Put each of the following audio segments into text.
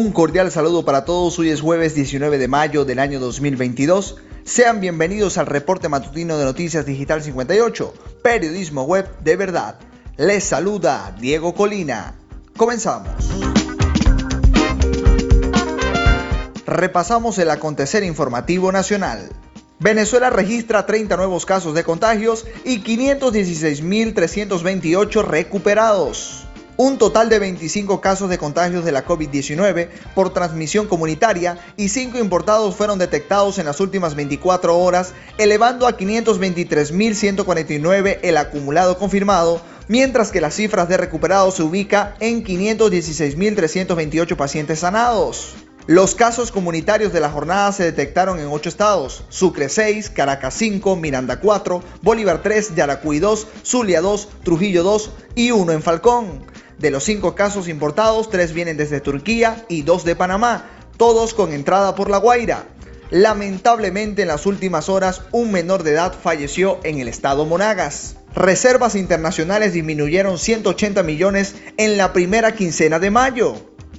Un cordial saludo para todos. Hoy es jueves 19 de mayo del año 2022. Sean bienvenidos al reporte matutino de Noticias Digital 58, periodismo web de verdad. Les saluda Diego Colina. Comenzamos. Repasamos el acontecer informativo nacional. Venezuela registra 30 nuevos casos de contagios y 516.328 recuperados. Un total de 25 casos de contagios de la COVID-19 por transmisión comunitaria y 5 importados fueron detectados en las últimas 24 horas, elevando a 523.149 el acumulado confirmado, mientras que las cifras de recuperados se ubica en 516.328 pacientes sanados. Los casos comunitarios de la jornada se detectaron en 8 estados, Sucre 6, Caracas 5, Miranda 4, Bolívar 3, Yaracuy 2, Zulia 2, Trujillo 2 y 1 en Falcón. De los 5 casos importados, 3 vienen desde Turquía y 2 de Panamá, todos con entrada por La Guaira. Lamentablemente en las últimas horas un menor de edad falleció en el estado Monagas. Reservas internacionales disminuyeron 180 millones en la primera quincena de mayo.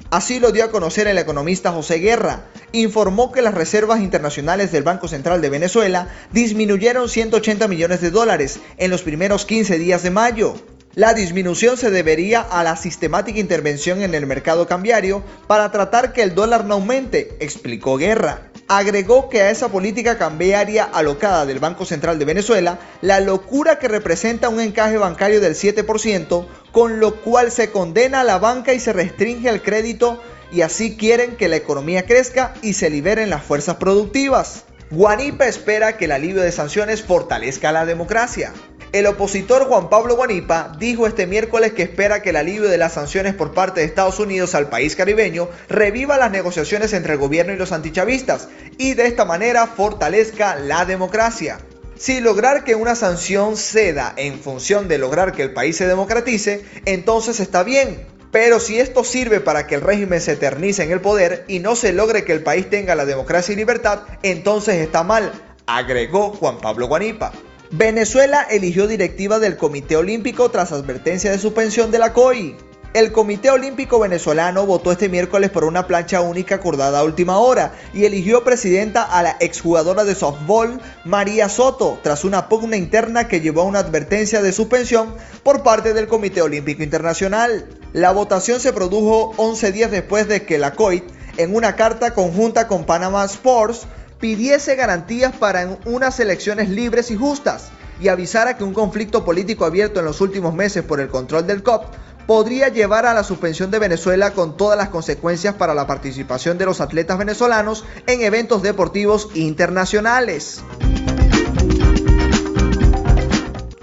Así lo dio a conocer el economista José Guerra. Informó que las reservas internacionales del Banco Central de Venezuela disminuyeron 180 millones de dólares en los primeros 15 días de mayo. La disminución se debería a la sistemática intervención en el mercado cambiario para tratar que el dólar no aumente, explicó Guerra. Agregó que a esa política cambiaria alocada del Banco Central de Venezuela, la locura que representa un encaje bancario del 7%, con lo cual se condena a la banca y se restringe el crédito y así quieren que la economía crezca y se liberen las fuerzas productivas. Guanipa espera que el alivio de sanciones fortalezca la democracia. El opositor Juan Pablo Guanipa dijo este miércoles que espera que el alivio de las sanciones por parte de Estados Unidos al país caribeño reviva las negociaciones entre el gobierno y los antichavistas y de esta manera fortalezca la democracia. Si lograr que una sanción ceda en función de lograr que el país se democratice, entonces está bien. Pero si esto sirve para que el régimen se eternice en el poder y no se logre que el país tenga la democracia y libertad, entonces está mal, agregó Juan Pablo Guanipa. Venezuela eligió directiva del Comité Olímpico tras advertencia de suspensión de la COI. El Comité Olímpico Venezolano votó este miércoles por una plancha única acordada a última hora y eligió presidenta a la exjugadora de softball María Soto tras una pugna interna que llevó a una advertencia de suspensión por parte del Comité Olímpico Internacional. La votación se produjo 11 días después de que la COIT, en una carta conjunta con Panama Sports, pidiese garantías para unas elecciones libres y justas y avisara que un conflicto político abierto en los últimos meses por el control del COP podría llevar a la suspensión de Venezuela con todas las consecuencias para la participación de los atletas venezolanos en eventos deportivos internacionales.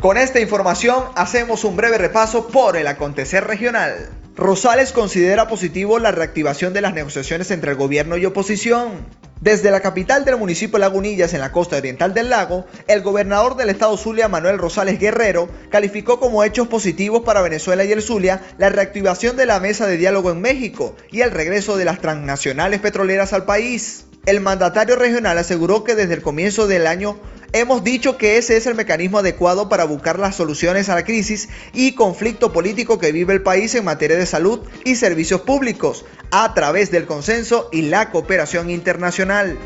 Con esta información hacemos un breve repaso por el acontecer regional. Rosales considera positivo la reactivación de las negociaciones entre el gobierno y oposición. Desde la capital del municipio Lagunillas, en la costa oriental del lago, el gobernador del estado Zulia, Manuel Rosales Guerrero, calificó como hechos positivos para Venezuela y el Zulia la reactivación de la mesa de diálogo en México y el regreso de las transnacionales petroleras al país. El mandatario regional aseguró que desde el comienzo del año Hemos dicho que ese es el mecanismo adecuado para buscar las soluciones a la crisis y conflicto político que vive el país en materia de salud y servicios públicos a través del consenso y la cooperación internacional.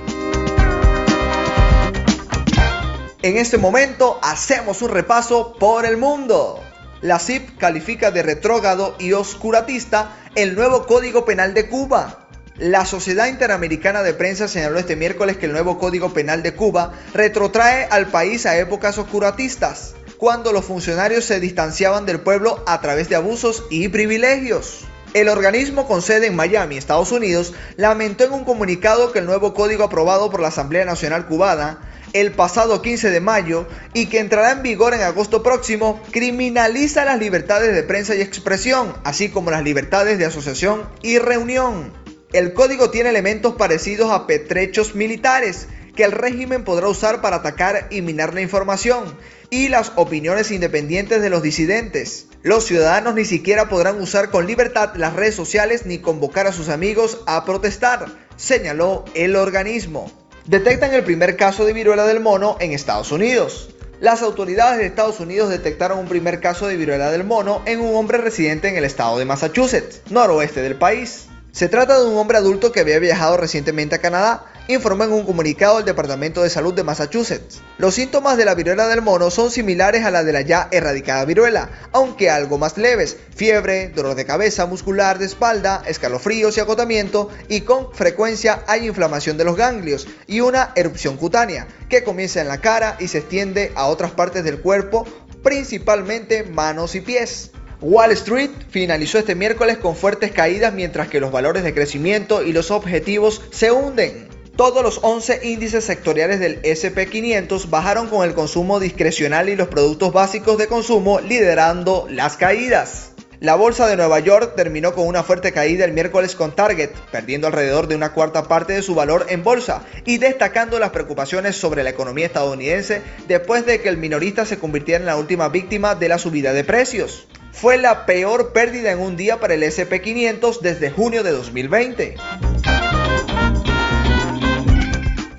En este momento hacemos un repaso por el mundo. La CIP califica de retrógrado y oscuratista el nuevo Código Penal de Cuba. La Sociedad Interamericana de Prensa señaló este miércoles que el nuevo Código Penal de Cuba retrotrae al país a épocas oscuratistas, cuando los funcionarios se distanciaban del pueblo a través de abusos y privilegios. El organismo con sede en Miami, Estados Unidos, lamentó en un comunicado que el nuevo código aprobado por la Asamblea Nacional Cubana el pasado 15 de mayo y que entrará en vigor en agosto próximo, criminaliza las libertades de prensa y expresión, así como las libertades de asociación y reunión. El código tiene elementos parecidos a petrechos militares que el régimen podrá usar para atacar y minar la información y las opiniones independientes de los disidentes. Los ciudadanos ni siquiera podrán usar con libertad las redes sociales ni convocar a sus amigos a protestar, señaló el organismo. Detectan el primer caso de viruela del mono en Estados Unidos. Las autoridades de Estados Unidos detectaron un primer caso de viruela del mono en un hombre residente en el estado de Massachusetts, noroeste del país. Se trata de un hombre adulto que había viajado recientemente a Canadá, informó en un comunicado el Departamento de Salud de Massachusetts. Los síntomas de la viruela del mono son similares a la de la ya erradicada viruela, aunque algo más leves, fiebre, dolor de cabeza muscular de espalda, escalofríos y agotamiento, y con frecuencia hay inflamación de los ganglios y una erupción cutánea, que comienza en la cara y se extiende a otras partes del cuerpo, principalmente manos y pies. Wall Street finalizó este miércoles con fuertes caídas mientras que los valores de crecimiento y los objetivos se hunden. Todos los 11 índices sectoriales del SP500 bajaron con el consumo discrecional y los productos básicos de consumo liderando las caídas. La bolsa de Nueva York terminó con una fuerte caída el miércoles con Target, perdiendo alrededor de una cuarta parte de su valor en bolsa y destacando las preocupaciones sobre la economía estadounidense después de que el minorista se convirtiera en la última víctima de la subida de precios fue la peor pérdida en un día para el SP500 desde junio de 2020.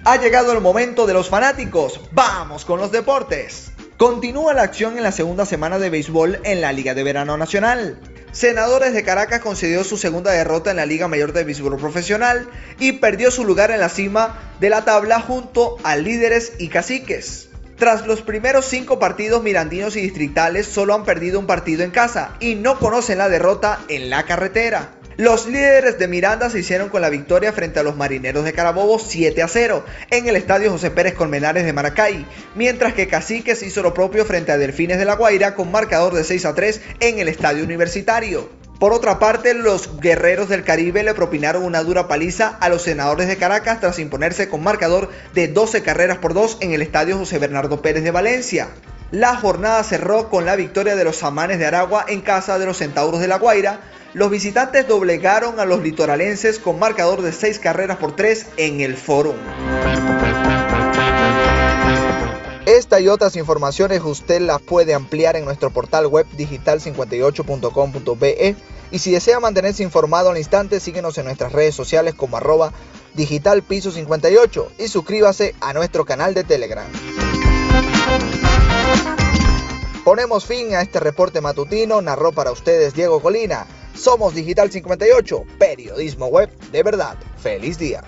Ha llegado el momento de los fanáticos. Vamos con los deportes. Continúa la acción en la segunda semana de béisbol en la Liga de Verano Nacional. Senadores de Caracas concedió su segunda derrota en la Liga Mayor de Béisbol Profesional y perdió su lugar en la cima de la tabla junto a líderes y caciques. Tras los primeros cinco partidos mirandinos y distritales, solo han perdido un partido en casa y no conocen la derrota en la carretera. Los líderes de Miranda se hicieron con la victoria frente a los marineros de Carabobo 7 a 0 en el estadio José Pérez Colmenares de Maracay, mientras que Caciques hizo lo propio frente a Delfines de la Guaira con marcador de 6 a 3 en el estadio universitario. Por otra parte, los guerreros del Caribe le propinaron una dura paliza a los senadores de Caracas tras imponerse con marcador de 12 carreras por 2 en el estadio José Bernardo Pérez de Valencia. La jornada cerró con la victoria de los Samanes de Aragua en casa de los Centauros de La Guaira. Los visitantes doblegaron a los litoralenses con marcador de 6 carreras por 3 en el Fórum. Esta y otras informaciones usted las puede ampliar en nuestro portal web digital58.com.be y si desea mantenerse informado al instante, síguenos en nuestras redes sociales como arroba digitalpiso58 y suscríbase a nuestro canal de Telegram. Ponemos fin a este reporte matutino, narró para ustedes Diego Colina. Somos Digital 58, periodismo web de verdad. Feliz día.